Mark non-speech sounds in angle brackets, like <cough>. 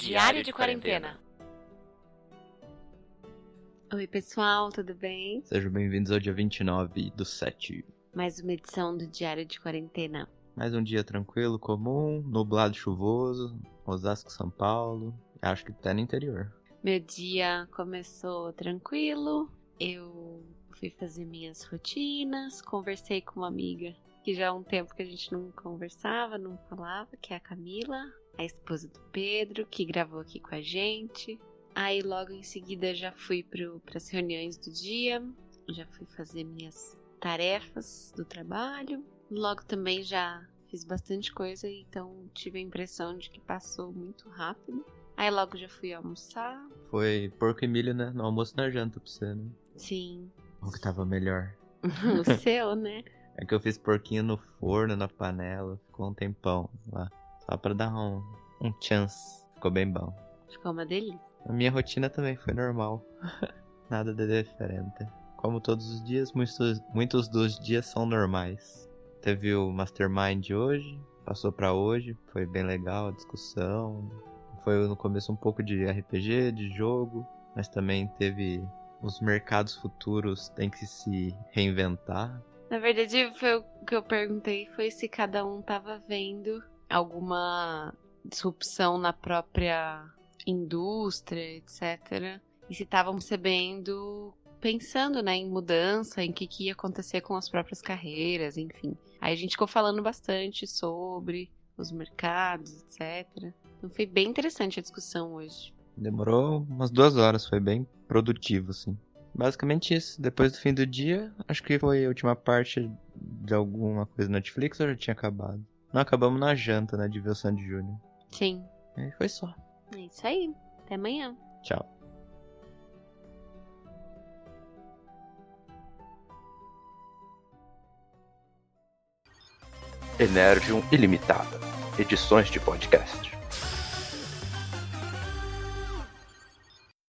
Diário de quarentena. Oi, pessoal, tudo bem? Sejam bem-vindos ao dia 29 do 7. Mais uma edição do Diário de Quarentena. Mais um dia tranquilo, comum, nublado chuvoso, Osasco, São Paulo, acho que até no interior. Meu dia começou tranquilo, eu fui fazer minhas rotinas, conversei com uma amiga que já há um tempo que a gente não conversava, não falava, que é a Camila, a esposa do Pedro, que gravou aqui com a gente. Aí logo em seguida já fui para as reuniões do dia, já fui fazer minhas tarefas do trabalho. Logo também já fiz bastante coisa, então tive a impressão de que passou muito rápido. Aí logo já fui almoçar. Foi porco e milho, né? No almoço na janta pra você, né? Sim. O que tava melhor. <laughs> o seu, né? É que eu fiz porquinho no forno, na panela, ficou um tempão lá. Só pra dar um, um chance. Ficou bem bom. Ficou uma delícia. A minha rotina também foi normal. <laughs> Nada de diferente. Como todos os dias, muitos, muitos dos dias são normais. Teve o Mastermind hoje, passou para hoje, foi bem legal a discussão. Foi no começo um pouco de RPG, de jogo, mas também teve os mercados futuros têm que se reinventar. Na verdade, foi o que eu perguntei foi se cada um tava vendo alguma disrupção na própria indústria, etc. E se estavam percebendo, pensando né, em mudança, em que, que ia acontecer com as próprias carreiras, enfim. Aí a gente ficou falando bastante sobre os mercados, etc. Então foi bem interessante a discussão hoje. Demorou umas duas horas, foi bem produtivo, assim. Basicamente isso. Depois do fim do dia, acho que foi a última parte de alguma coisa na Netflix ou já tinha acabado? Não, acabamos na janta, né, de ver o Sandy Júnior. Sim. E foi só. É isso aí. Até amanhã. Tchau. Energium Ilimitada. Edições de podcast.